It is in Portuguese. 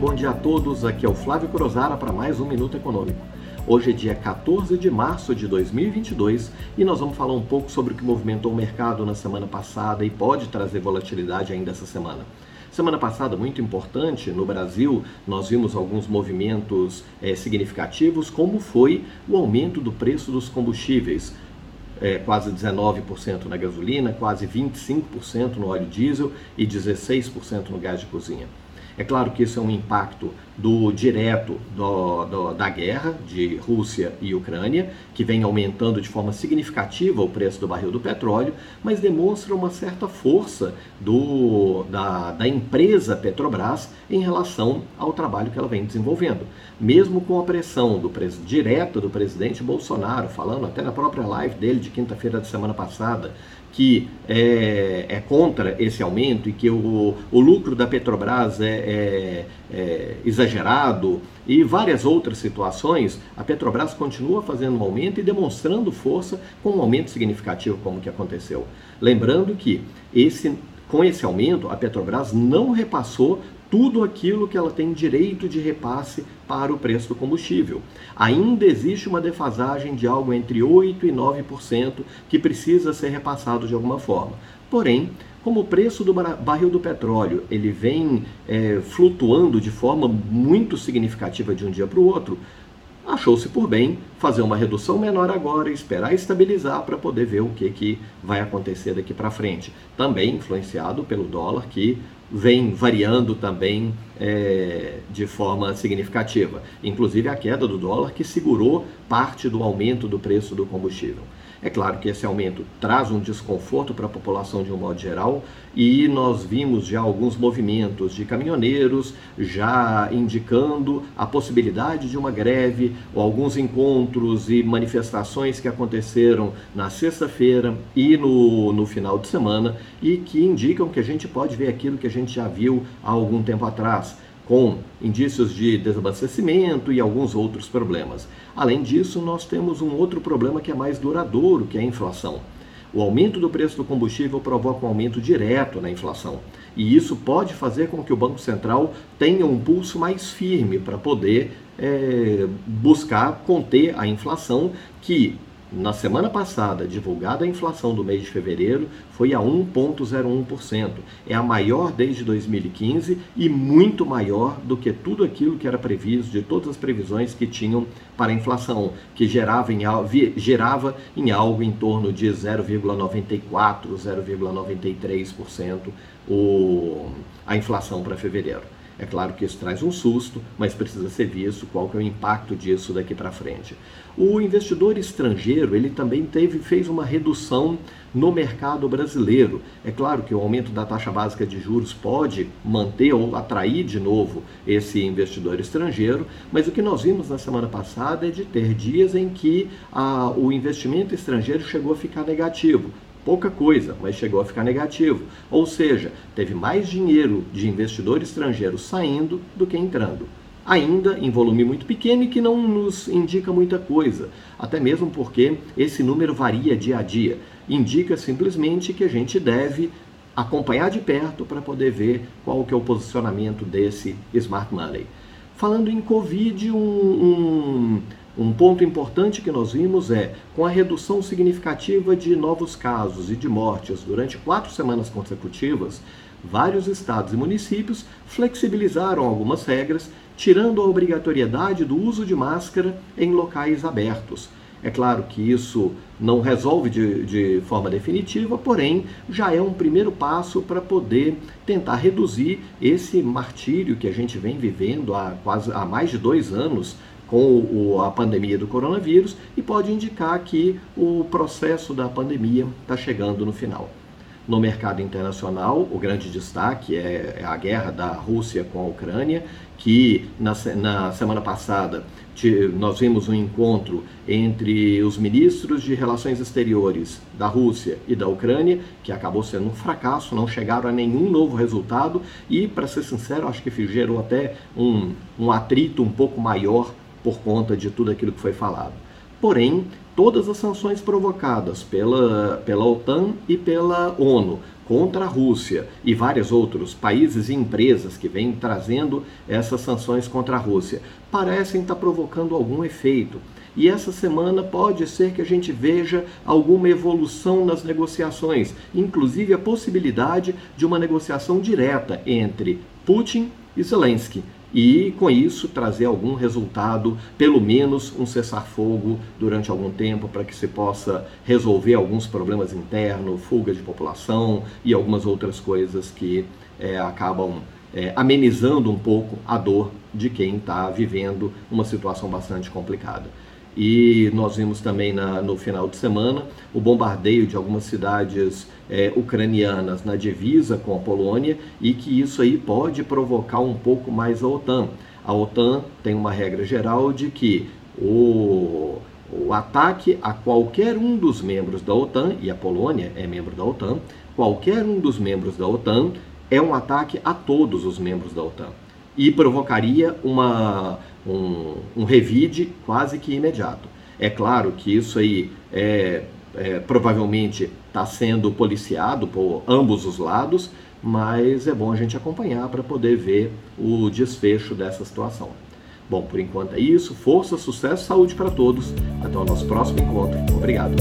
bom dia a todos. Aqui é o Flávio Crozara para mais um Minuto Econômico. Hoje é dia 14 de março de 2022 e nós vamos falar um pouco sobre o que movimentou o mercado na semana passada e pode trazer volatilidade ainda essa semana. Semana passada, muito importante, no Brasil, nós vimos alguns movimentos é, significativos, como foi o aumento do preço dos combustíveis. É, quase 19% na gasolina, quase 25% no óleo diesel e 16% no gás de cozinha. É claro que isso é um impacto do direto do, do, da guerra de Rússia e Ucrânia, que vem aumentando de forma significativa o preço do barril do petróleo, mas demonstra uma certa força do, da, da empresa Petrobras em relação ao trabalho que ela vem desenvolvendo. Mesmo com a pressão do, direta do presidente Bolsonaro, falando até na própria live dele de quinta-feira da semana passada, que é, é, contra esse aumento e que o, o lucro da Petrobras é, é, é, exagerado e várias outras situações, a Petrobras continua fazendo um aumento e demonstrando força com um aumento significativo como que aconteceu. Lembrando que esse, com esse aumento, a Petrobras não repassou tudo aquilo que ela tem direito de repasse para o preço do combustível. Ainda existe uma defasagem de algo entre 8% e 9% que precisa ser repassado de alguma forma. Porém, como o preço do barril do petróleo ele vem é, flutuando de forma muito significativa de um dia para o outro, achou-se por bem fazer uma redução menor agora, esperar estabilizar para poder ver o que, que vai acontecer daqui para frente. Também influenciado pelo dólar que vem variando também é, de forma significativa. Inclusive a queda do dólar que segurou parte do aumento do preço do combustível. É claro que esse aumento traz um desconforto para a população de um modo geral e nós vimos já alguns movimentos de caminhoneiros já indicando a possibilidade de uma greve ou alguns encontros e manifestações que aconteceram na sexta-feira e no, no final de semana e que indicam que a gente pode ver aquilo que a gente já viu há algum tempo atrás com indícios de desabastecimento e alguns outros problemas. Além disso, nós temos um outro problema que é mais duradouro, que é a inflação. O aumento do preço do combustível provoca um aumento direto na inflação. E isso pode fazer com que o Banco Central tenha um pulso mais firme para poder é, buscar conter a inflação, que na semana passada, divulgada a inflação do mês de fevereiro foi a 1,01%. É a maior desde 2015 e muito maior do que tudo aquilo que era previsto, de todas as previsões que tinham para a inflação, que gerava em, gerava em algo em torno de 0,94%, 0,93% a inflação para fevereiro. É claro que isso traz um susto, mas precisa ser visto qual que é o impacto disso daqui para frente. O investidor estrangeiro, ele também teve, fez uma redução no mercado brasileiro. É claro que o aumento da taxa básica de juros pode manter ou atrair de novo esse investidor estrangeiro, mas o que nós vimos na semana passada é de ter dias em que ah, o investimento estrangeiro chegou a ficar negativo pouca coisa, mas chegou a ficar negativo. Ou seja, teve mais dinheiro de investidor estrangeiro saindo do que entrando. Ainda em volume muito pequeno e que não nos indica muita coisa, até mesmo porque esse número varia dia a dia. Indica simplesmente que a gente deve acompanhar de perto para poder ver qual que é o posicionamento desse smart money. Falando em Covid, um, um um ponto importante que nós vimos é, com a redução significativa de novos casos e de mortes durante quatro semanas consecutivas, vários estados e municípios flexibilizaram algumas regras, tirando a obrigatoriedade do uso de máscara em locais abertos. É claro que isso não resolve de, de forma definitiva, porém já é um primeiro passo para poder tentar reduzir esse martírio que a gente vem vivendo há quase há mais de dois anos com o, a pandemia do coronavírus e pode indicar que o processo da pandemia está chegando no final. No mercado internacional, o grande destaque é, é a guerra da Rússia com a Ucrânia, que na, na semana passada nós vimos um encontro entre os ministros de relações exteriores da Rússia e da Ucrânia, que acabou sendo um fracasso, não chegaram a nenhum novo resultado e, para ser sincero, acho que gerou até um, um atrito um pouco maior por conta de tudo aquilo que foi falado. Porém, todas as sanções provocadas pela, pela OTAN e pela ONU contra a Rússia e vários outros países e empresas que vêm trazendo essas sanções contra a Rússia parecem estar provocando algum efeito. E essa semana pode ser que a gente veja alguma evolução nas negociações, inclusive a possibilidade de uma negociação direta entre Putin e Zelensky e, com isso, trazer algum resultado, pelo menos um cessar-fogo durante algum tempo, para que se possa resolver alguns problemas internos, fuga de população e algumas outras coisas que é, acabam é, amenizando um pouco a dor de quem está vivendo uma situação bastante complicada. E nós vimos também na, no final de semana o bombardeio de algumas cidades é, ucranianas na divisa com a Polônia e que isso aí pode provocar um pouco mais a OTAN. A OTAN tem uma regra geral de que o, o ataque a qualquer um dos membros da OTAN, e a Polônia é membro da OTAN, qualquer um dos membros da OTAN é um ataque a todos os membros da OTAN e provocaria uma, um, um revide quase que imediato. É claro que isso aí é, é provavelmente está sendo policiado por ambos os lados, mas é bom a gente acompanhar para poder ver o desfecho dessa situação. Bom, por enquanto é isso. Força, sucesso, saúde para todos. Até o nosso próximo encontro. Obrigado.